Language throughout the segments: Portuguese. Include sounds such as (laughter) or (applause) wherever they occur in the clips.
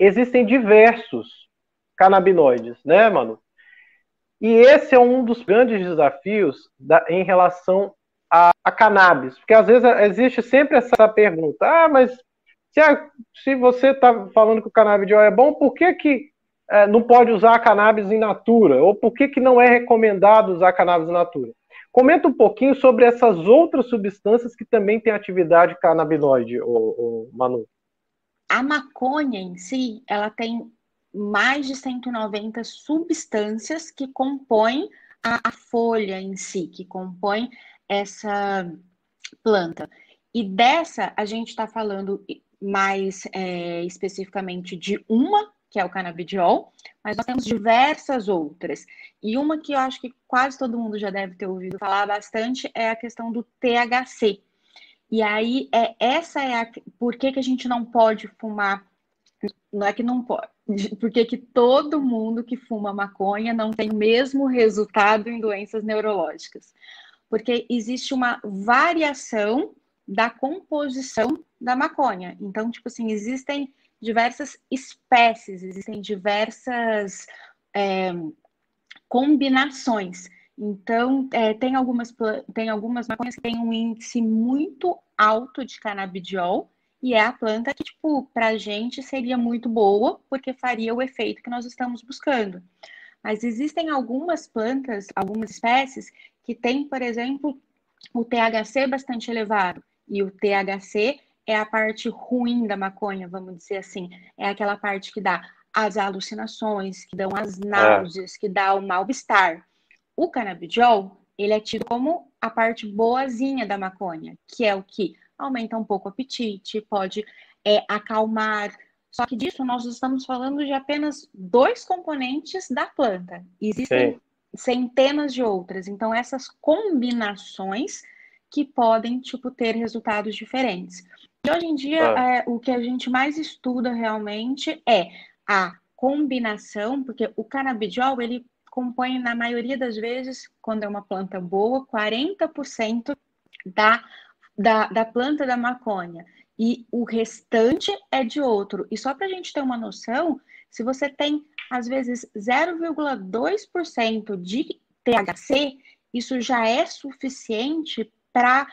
existem diversos canabinoides, né, mano? E esse é um dos grandes desafios da, em relação a, a, cannabis, porque às vezes existe sempre essa pergunta: ah, mas se, a, se você está falando que o canabidiol é bom, por que, que é, não pode usar cannabis in natura? Ou por que, que não é recomendado usar cannabis in natura? Comenta um pouquinho sobre essas outras substâncias que também têm atividade canabinoide, o, Manu. A maconha em si, ela tem mais de 190 substâncias que compõem a, a folha em si, que compõem essa planta. E dessa, a gente está falando mais é, especificamente de uma que é o canabidiol, mas nós temos diversas outras. E uma que eu acho que quase todo mundo já deve ter ouvido falar bastante é a questão do THC. E aí, é, essa é a. Por que, que a gente não pode fumar? Não é que não pode. (laughs) Por que, que todo mundo que fuma maconha não tem o mesmo resultado em doenças neurológicas? Porque existe uma variação da composição da maconha. Então, tipo assim, existem diversas espécies, existem diversas é, combinações. Então, é, tem, algumas, tem algumas maconhas que têm um índice muito alto de canabidiol, e é a planta que, tipo, para a gente seria muito boa, porque faria o efeito que nós estamos buscando. Mas existem algumas plantas, algumas espécies, que têm, por exemplo, o THC bastante elevado. E o THC é a parte ruim da maconha, vamos dizer assim. É aquela parte que dá as alucinações, que dão as náuseas, que dá o mal-estar. O canabidiol, ele é tido como a parte boazinha da maconha, que é o que aumenta um pouco o apetite, pode é, acalmar. Só que disso nós estamos falando de apenas dois componentes da planta. Existem Sim. centenas de outras. Então, essas combinações que podem, tipo, ter resultados diferentes. E hoje em dia, ah. é, o que a gente mais estuda realmente é a combinação, porque o canabidiol, ele compõe, na maioria das vezes, quando é uma planta boa, 40% da, da, da planta da maconha. E o restante é de outro. E só para a gente ter uma noção, se você tem, às vezes, 0,2% de THC, isso já é suficiente para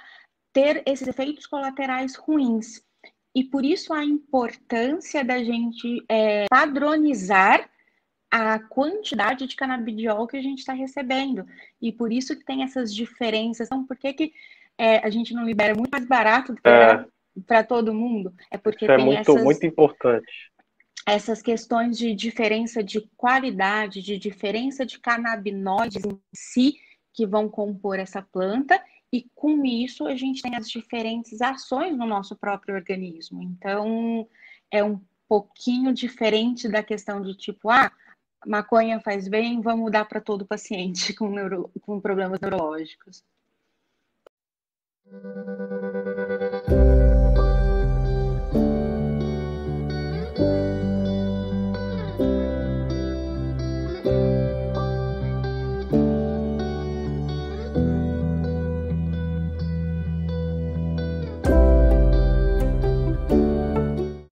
ter esses efeitos colaterais ruins. E por isso a importância da gente é, padronizar a quantidade de canabidiol que a gente está recebendo. E por isso que tem essas diferenças. Então, por que, que é, a gente não libera muito mais barato do que é. para todo mundo? É porque isso é tem é muito, essas, muito importante. Essas questões de diferença de qualidade, de diferença de canabinoides em si que vão compor essa planta e com isso a gente tem as diferentes ações no nosso próprio organismo. Então, é um pouquinho diferente da questão de tipo, ah, maconha faz bem, vamos dar para todo paciente (laughs) com, neuro, com problemas neurológicos.